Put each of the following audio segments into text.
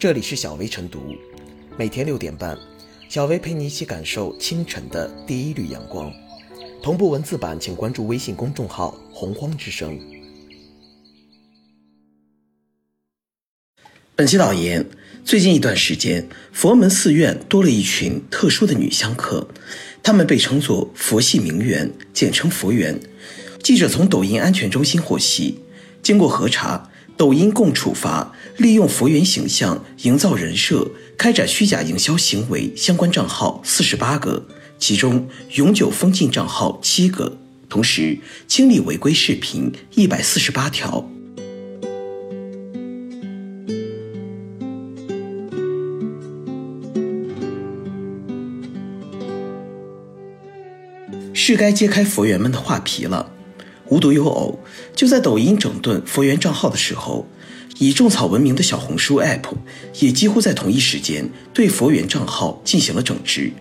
这里是小薇晨读，每天六点半，小薇陪你一起感受清晨的第一缕阳光。同步文字版，请关注微信公众号“洪荒之声”。本期导言：最近一段时间，佛门寺院多了一群特殊的女香客，她们被称作“佛系名媛”，简称“佛缘”。记者从抖音安全中心获悉，经过核查。抖音共处罚利用佛缘形象营造人设、开展虚假营销行为相关账号四十八个，其中永久封禁账号七个，同时清理违规视频一百四十八条。是该揭开佛缘们的画皮了。无独有偶，就在抖音整顿佛缘账号的时候，以种草闻名的小红书 App 也几乎在同一时间对佛缘账号进行了整治，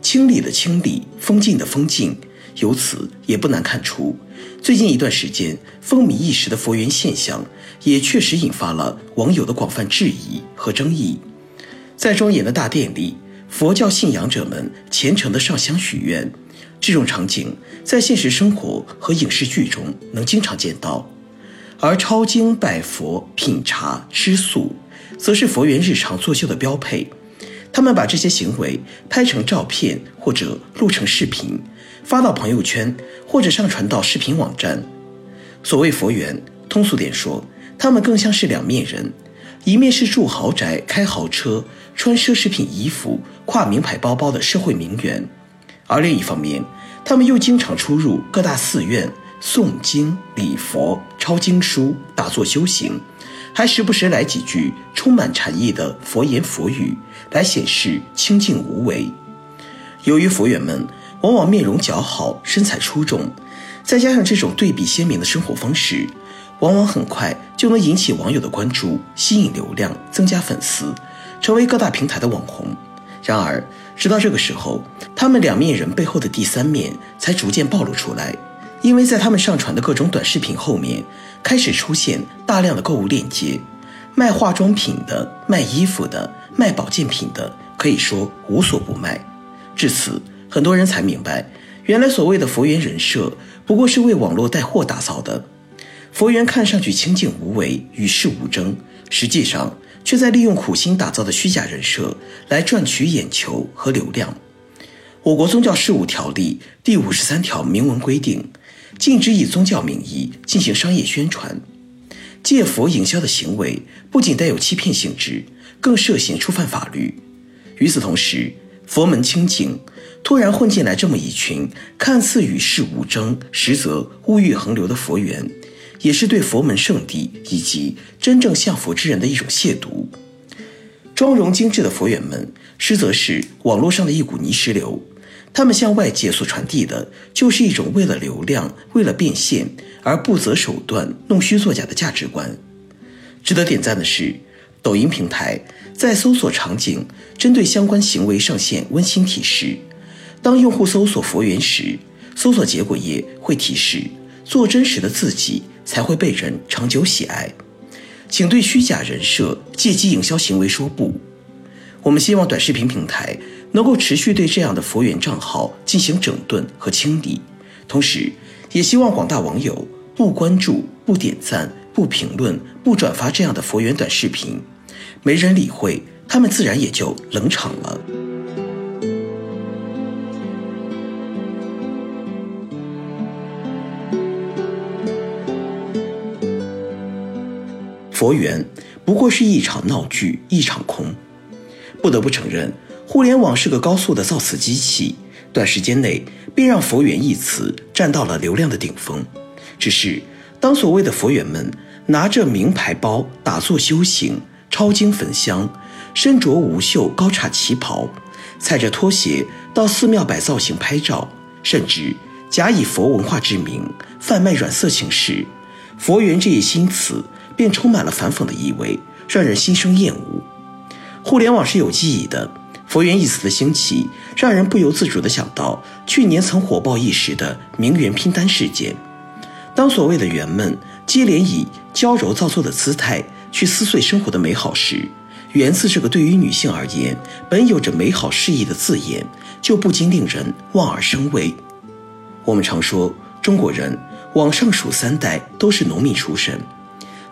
清理的清理，封禁的封禁。由此也不难看出，最近一段时间风靡一时的佛缘现象，也确实引发了网友的广泛质疑和争议。在庄严的大殿里，佛教信仰者们虔诚地上香许愿。这种场景在现实生活和影视剧中能经常见到，而抄经、拜佛、品茶、吃素，则是佛缘日常作秀的标配。他们把这些行为拍成照片或者录成视频，发到朋友圈或者上传到视频网站。所谓佛缘，通俗点说，他们更像是两面人：一面是住豪宅、开豪车、穿奢侈品衣服、挎名牌包包的社会名媛。而另一方面，他们又经常出入各大寺院诵经、礼佛、抄经书、打坐修行，还时不时来几句充满禅意的佛言佛语，来显示清净无为。由于佛缘们往往面容姣好、身材出众，再加上这种对比鲜明的生活方式，往往很快就能引起网友的关注，吸引流量，增加粉丝，成为各大平台的网红。然而，直到这个时候，他们两面人背后的第三面才逐渐暴露出来，因为在他们上传的各种短视频后面，开始出现大量的购物链接，卖化妆品的、卖衣服的、卖保健品的，可以说无所不卖。至此，很多人才明白，原来所谓的佛缘人设，不过是为网络带货打造的。佛缘看上去清净无为、与世无争，实际上。却在利用苦心打造的虚假人设来赚取眼球和流量。我国宗教事务条例第五十三条明文规定，禁止以宗教名义进行商业宣传、借佛营销的行为，不仅带有欺骗性质，更涉嫌触犯法律。与此同时，佛门清净，突然混进来这么一群看似与世无争，实则物欲横流的佛缘。也是对佛门圣地以及真正向佛之人的一种亵渎。妆容精致的佛缘们，实则是网络上的一股泥石流。他们向外界所传递的，就是一种为了流量、为了变现而不择手段、弄虚作假的价值观。值得点赞的是，抖音平台在搜索场景针对相关行为上线温馨提示。当用户搜索佛缘时，搜索结果页会提示：做真实的自己。才会被人长久喜爱，请对虚假人设、借机营销行为说不。我们希望短视频平台能够持续对这样的佛缘账号进行整顿和清理，同时也希望广大网友不关注、不点赞、不评论、不转发这样的佛缘短视频，没人理会，他们自然也就冷场了。佛缘不过是一场闹剧，一场空。不得不承认，互联网是个高速的造词机器，短时间内便让“佛缘”一词站到了流量的顶峰。只是，当所谓的佛缘们拿着名牌包打坐修行、抄经焚香，身着无袖高叉旗袍，踩着拖鞋到寺庙摆造型拍照，甚至假以佛文化之名贩卖软色情时，“佛缘”这一新词。便充满了反讽的意味，让人心生厌恶。互联网是有记忆的，佛缘一词的兴起，让人不由自主地想到去年曾火爆一时的名媛拼单事件。当所谓的缘们接连以娇柔造作的姿态去撕碎生活的美好时，源自这个对于女性而言本有着美好诗意的字眼，就不禁令人望而生畏。我们常说中国人往上数三代都是农民出身，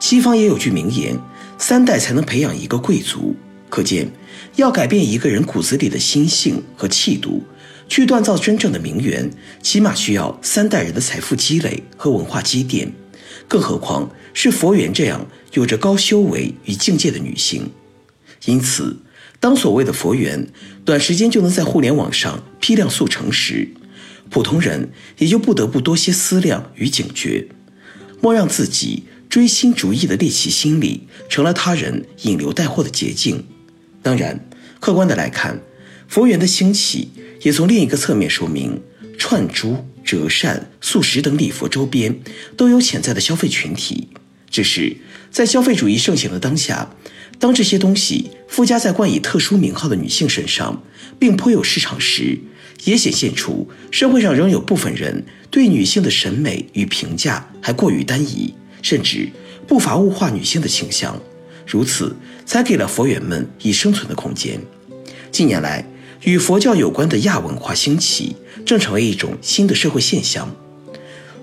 西方也有句名言：三代才能培养一个贵族。可见，要改变一个人骨子里的心性和气度，去锻造真正的名媛，起码需要三代人的财富积累和文化积淀。更何况是佛缘这样有着高修为与境界的女性。因此，当所谓的佛缘短时间就能在互联网上批量速成时，普通人也就不得不多些思量与警觉，莫让自己追星逐艺的猎奇心理成了他人引流带货的捷径。当然，客观的来看，佛缘的兴起也从另一个侧面说明，串珠、折扇、素食等礼佛周边都有潜在的消费群体。只是在消费主义盛行的当下，当这些东西附加在冠以特殊名号的女性身上，并颇有市场时，也显现出社会上仍有部分人对女性的审美与评价还过于单一，甚至不乏物化女性的倾向。如此，才给了佛缘们以生存的空间。近年来，与佛教有关的亚文化兴起，正成为一种新的社会现象。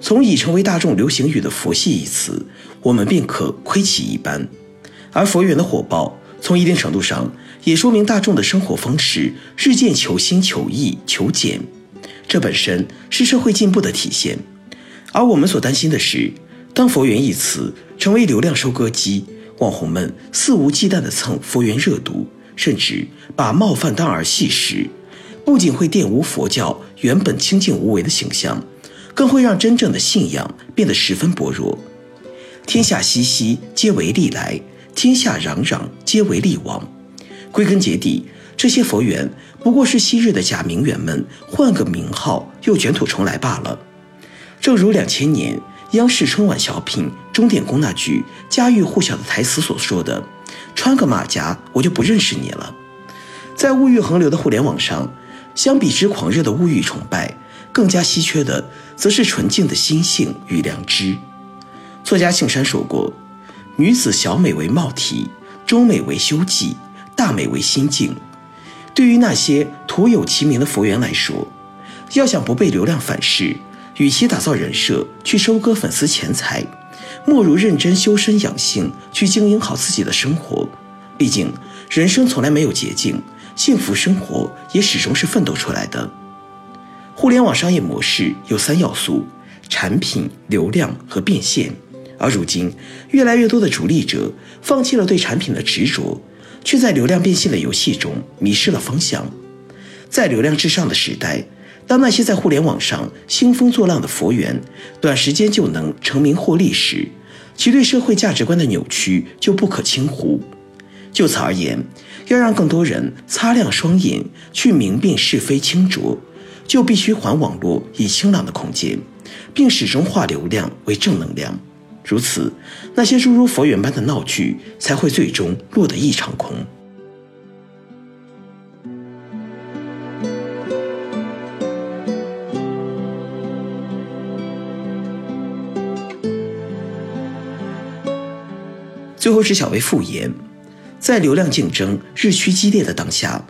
从已成为大众流行语的“佛系”一词，我们便可窥其一斑。而佛缘的火爆，从一定程度上也说明大众的生活方式日渐求新、求异、求简，这本身是社会进步的体现。而我们所担心的是，当“佛缘”一词成为流量收割机，网红们肆无忌惮地蹭佛缘热度，甚至把冒犯当儿戏时，不仅会玷污佛教原本清净无为的形象，更会让真正的信仰变得十分薄弱。天下熙熙，皆为利来；天下攘攘，皆为利往。归根结底，这些佛缘不过是昔日的假名媛们换个名号又卷土重来罢了。正如两千年。央视春晚小品《钟点工》那句家喻户晓的台词所说的：“穿个马甲，我就不认识你了。”在物欲横流的互联网上，相比之狂热的物欲崇拜，更加稀缺的，则是纯净的心性与良知。作家庆山说过：“女子小美为貌体，中美为修己，大美为心境。”对于那些徒有其名的佛缘来说，要想不被流量反噬。与其打造人设去收割粉丝钱财，莫如认真修身养性，去经营好自己的生活。毕竟人生从来没有捷径，幸福生活也始终是奋斗出来的。互联网商业模式有三要素：产品、流量和变现。而如今，越来越多的主力者放弃了对产品的执着，却在流量变现的游戏中迷失了方向。在流量至上的时代。当那些在互联网上兴风作浪的佛缘，短时间就能成名获利时，其对社会价值观的扭曲就不可轻忽。就此而言，要让更多人擦亮双眼去明辨是非清浊，就必须还网络以清朗的空间，并始终化流量为正能量。如此，那些诸如佛缘般的闹剧才会最终落得一场空。最后是小薇复言，在流量竞争日趋激烈的当下，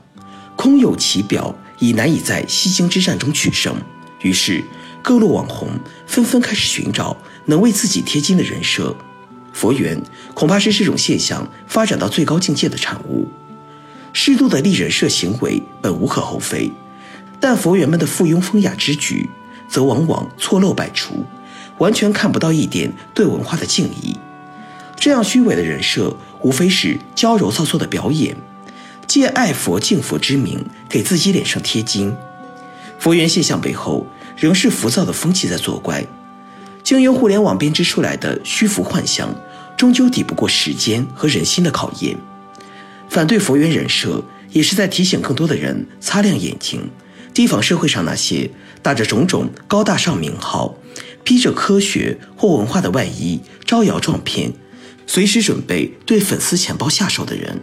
空有其表已难以在西京之战中取胜。于是，各路网红纷纷开始寻找能为自己贴金的人设。佛缘恐怕是这种现象发展到最高境界的产物。适度的立人设行为本无可厚非，但佛缘们的附庸风雅之举，则往往错漏百出，完全看不到一点对文化的敬意。这样虚伪的人设，无非是娇柔造作的表演，借爱佛敬佛之名给自己脸上贴金。佛缘现象背后，仍是浮躁的风气在作怪。经由互联网编织出来的虚浮幻象，终究抵不过时间和人心的考验。反对佛缘人设，也是在提醒更多的人擦亮眼睛，提防社会上那些打着种种高大上名号，披着科学或文化的外衣，招摇撞骗。随时准备对粉丝钱包下手的人。